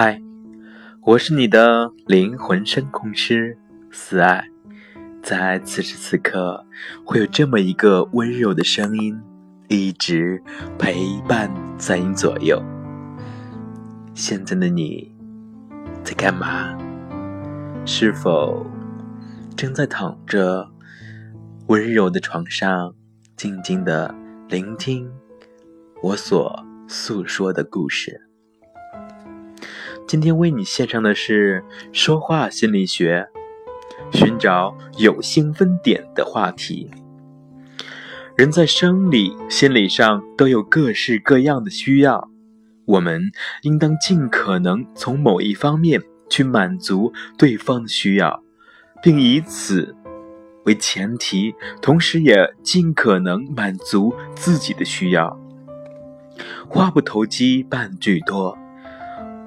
嗨，我是你的灵魂声控师思爱，在此时此刻，会有这么一个温柔的声音，一直陪伴在你左右。现在的你在干嘛？是否正在躺着温柔的床上，静静的聆听我所诉说的故事？今天为你献上的是说话心理学，寻找有兴奋点的话题。人在生理、心理上都有各式各样的需要，我们应当尽可能从某一方面去满足对方的需要，并以此为前提，同时也尽可能满足自己的需要。话不投机半句多。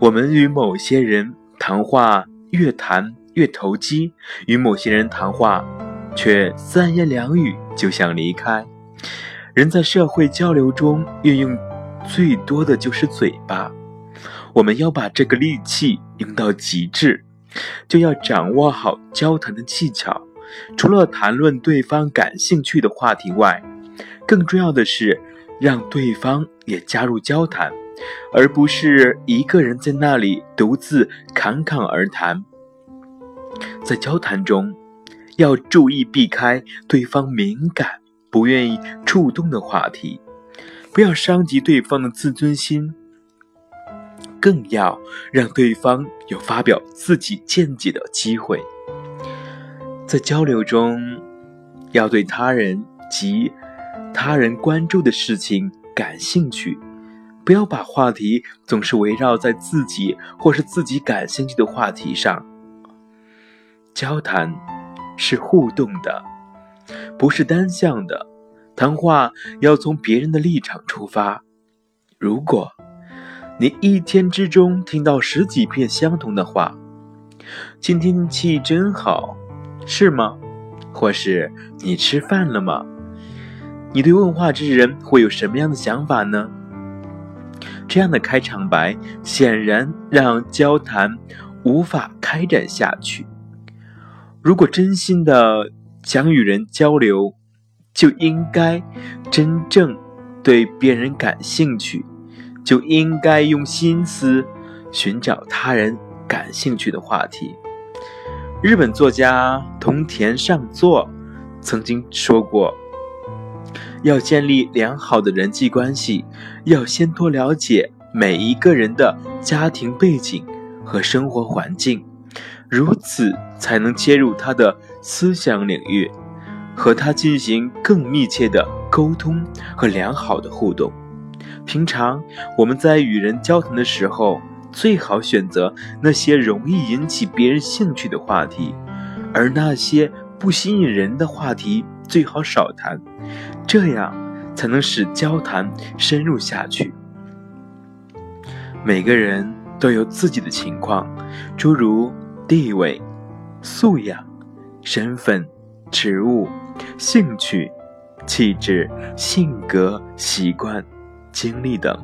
我们与某些人谈话越谈越投机，与某些人谈话却三言两语就想离开。人在社会交流中运用最多的就是嘴巴，我们要把这个利器用到极致，就要掌握好交谈的技巧。除了谈论对方感兴趣的话题外，更重要的是让对方也加入交谈。而不是一个人在那里独自侃侃而谈。在交谈中，要注意避开对方敏感、不愿意触动的话题，不要伤及对方的自尊心，更要让对方有发表自己见解的机会。在交流中，要对他人及他人关注的事情感兴趣。不要把话题总是围绕在自己或是自己感兴趣的话题上。交谈是互动的，不是单向的。谈话要从别人的立场出发。如果你一天之中听到十几遍相同的话，“今天天气真好”，是吗？或是“你吃饭了吗？”你对问话之人会有什么样的想法呢？这样的开场白显然让交谈无法开展下去。如果真心的想与人交流，就应该真正对别人感兴趣，就应该用心思寻找他人感兴趣的话题。日本作家桐田上作曾经说过。要建立良好的人际关系，要先多了解每一个人的家庭背景和生活环境，如此才能切入他的思想领域，和他进行更密切的沟通和良好的互动。平常我们在与人交谈的时候，最好选择那些容易引起别人兴趣的话题，而那些不吸引人的话题最好少谈。这样才能使交谈深入下去。每个人都有自己的情况，诸如地位、素养、身份、职务、兴趣、气质、性格、习惯、经历等，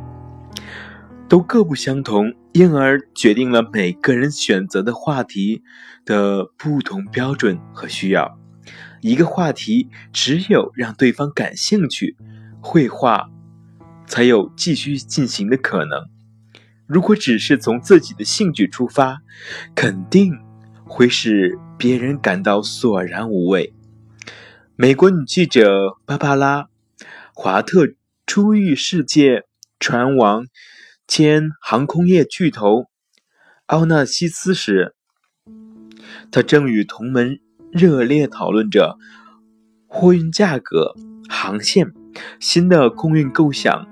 都各不相同，因而决定了每个人选择的话题的不同标准和需要。一个话题只有让对方感兴趣，绘画才有继续进行的可能。如果只是从自己的兴趣出发，肯定会使别人感到索然无味。美国女记者芭芭拉·华特初遇世界船王兼航空业巨头奥纳西斯时，他正与同门。热烈讨论着货运价格、航线、新的空运构想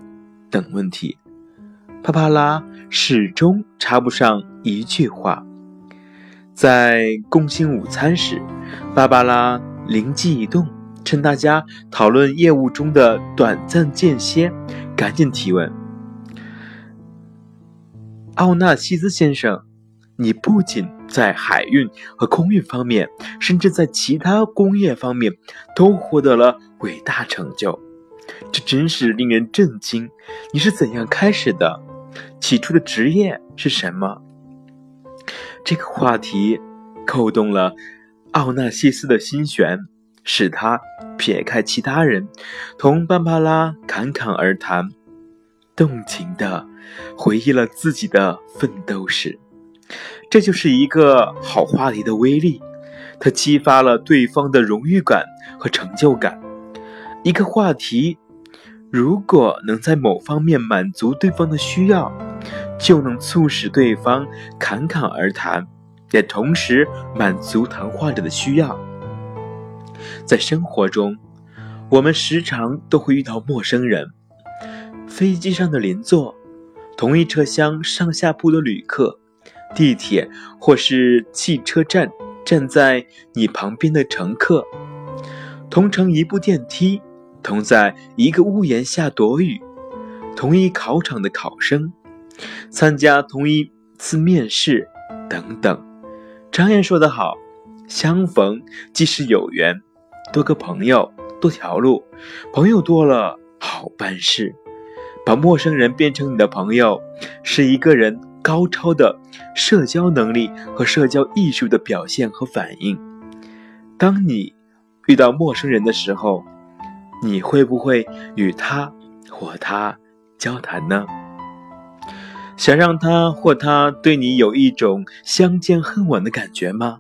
等问题。帕帕拉始终插不上一句话。在共进午餐时，芭芭拉灵机一动，趁大家讨论业务中的短暂间歇，赶紧提问：“奥纳西斯先生。”你不仅在海运和空运方面，甚至在其他工业方面都获得了伟大成就，这真是令人震惊。你是怎样开始的？起初的职业是什么？这个话题扣动了奥纳西斯的心弦，使他撇开其他人，同芭芭拉侃侃而谈，动情地回忆了自己的奋斗史。这就是一个好话题的威力，它激发了对方的荣誉感和成就感。一个话题，如果能在某方面满足对方的需要，就能促使对方侃侃而谈，也同时满足谈话者的需要。在生活中，我们时常都会遇到陌生人，飞机上的邻座，同一车厢上下铺的旅客，地铁或是汽车站站在你旁边的乘客，同乘一部电梯。同在一个屋檐下躲雨，同一考场的考生，参加同一次面试，等等。常言说得好，相逢即是有缘，多个朋友多条路，朋友多了好办事。把陌生人变成你的朋友，是一个人高超的社交能力和社交艺术的表现和反应。当你遇到陌生人的时候，你会不会与他或他交谈呢？想让他或他对你有一种相见恨晚的感觉吗？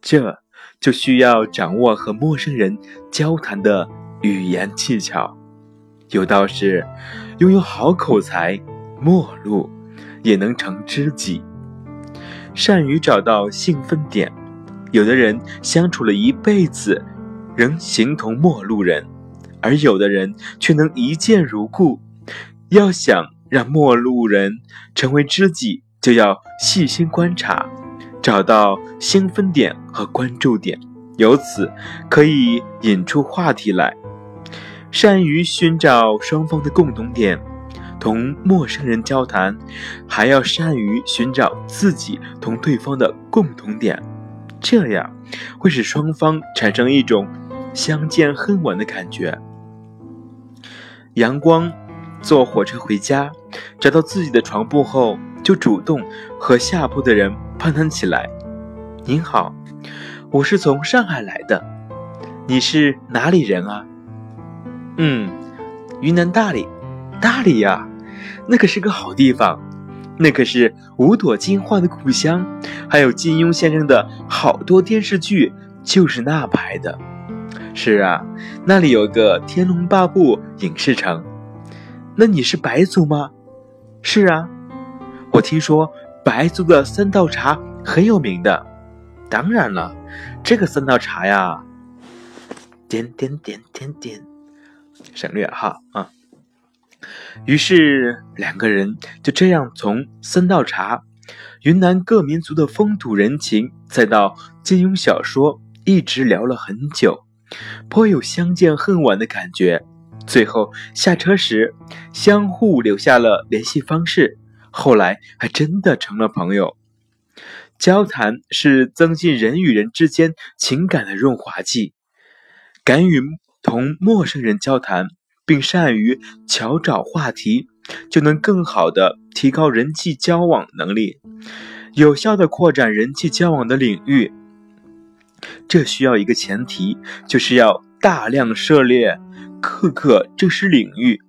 这就需要掌握和陌生人交谈的语言技巧。有道是，拥有好口才，陌路也能成知己。善于找到兴奋点，有的人相处了一辈子。仍形同陌路人，而有的人却能一见如故。要想让陌路人成为知己，就要细心观察，找到兴奋点和关注点，由此可以引出话题来。善于寻找双方的共同点，同陌生人交谈，还要善于寻找自己同对方的共同点。这样会使双方产生一种相见恨晚的感觉。阳光坐火车回家，找到自己的床铺后，就主动和下铺的人攀谈起来。“您好，我是从上海来的，你是哪里人啊？”“嗯，云南大理。”“大理呀，那可是个好地方。”那可是五朵金花的故乡，还有金庸先生的好多电视剧就是那拍的。是啊，那里有个《天龙八部》影视城。那你是白族吗？是啊，我听说白族的三道茶很有名的。当然了，这个三道茶呀，点点点点点，省略号啊。于是两个人就这样从三道茶、云南各民族的风土人情，再到金庸小说，一直聊了很久，颇有相见恨晚的感觉。最后下车时，相互留下了联系方式，后来还真的成了朋友。交谈是增进人与人之间情感的润滑剂，敢于同陌生人交谈。并善于巧找话题，就能更好的提高人际交往能力，有效的扩展人际交往的领域。这需要一个前提，就是要大量涉猎各个知识领域，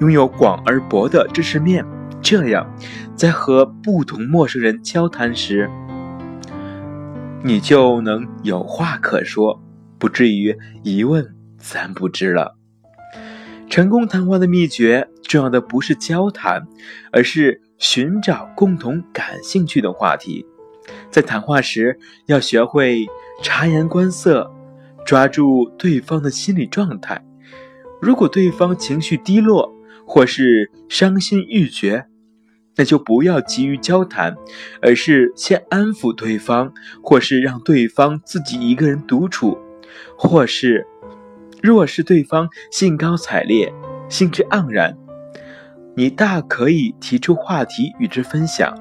拥有广而博的知识面。这样，在和不同陌生人交谈时，你就能有话可说，不至于一问三不知了。成功谈话的秘诀，重要的不是交谈，而是寻找共同感兴趣的话题。在谈话时，要学会察言观色，抓住对方的心理状态。如果对方情绪低落或是伤心欲绝，那就不要急于交谈，而是先安抚对方，或是让对方自己一个人独处，或是。若是对方兴高采烈、兴致盎然，你大可以提出话题与之分享。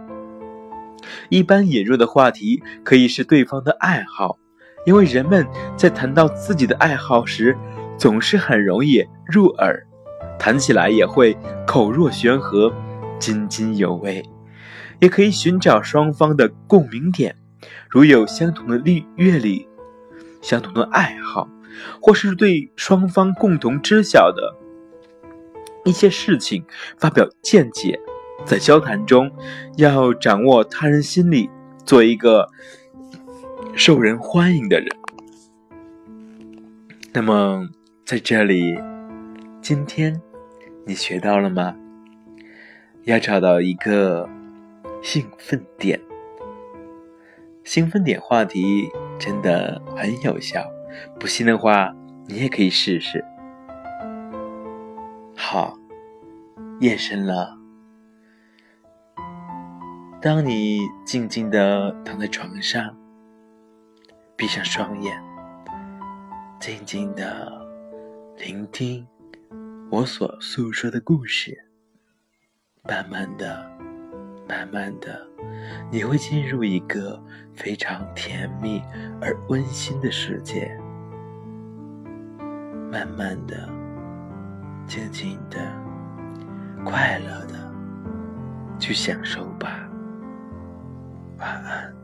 一般引入的话题可以是对方的爱好，因为人们在谈到自己的爱好时，总是很容易入耳，谈起来也会口若悬河、津津有味。也可以寻找双方的共鸣点，如有相同的历阅历、相同的爱好，或是对双方共同知晓的一些事情发表见解。在交谈中，要掌握他人心理，做一个受人欢迎的人。那么，在这里，今天你学到了吗？要找到一个兴奋点，兴奋点话题真的很有效。不信的话，你也可以试试。好，夜深了，当你静静的躺在床上，闭上双眼，静静的聆听我所诉说的故事。慢慢的，慢慢的，你会进入一个非常甜蜜而温馨的世界。慢慢的，静静的，快乐的，去享受吧。晚安。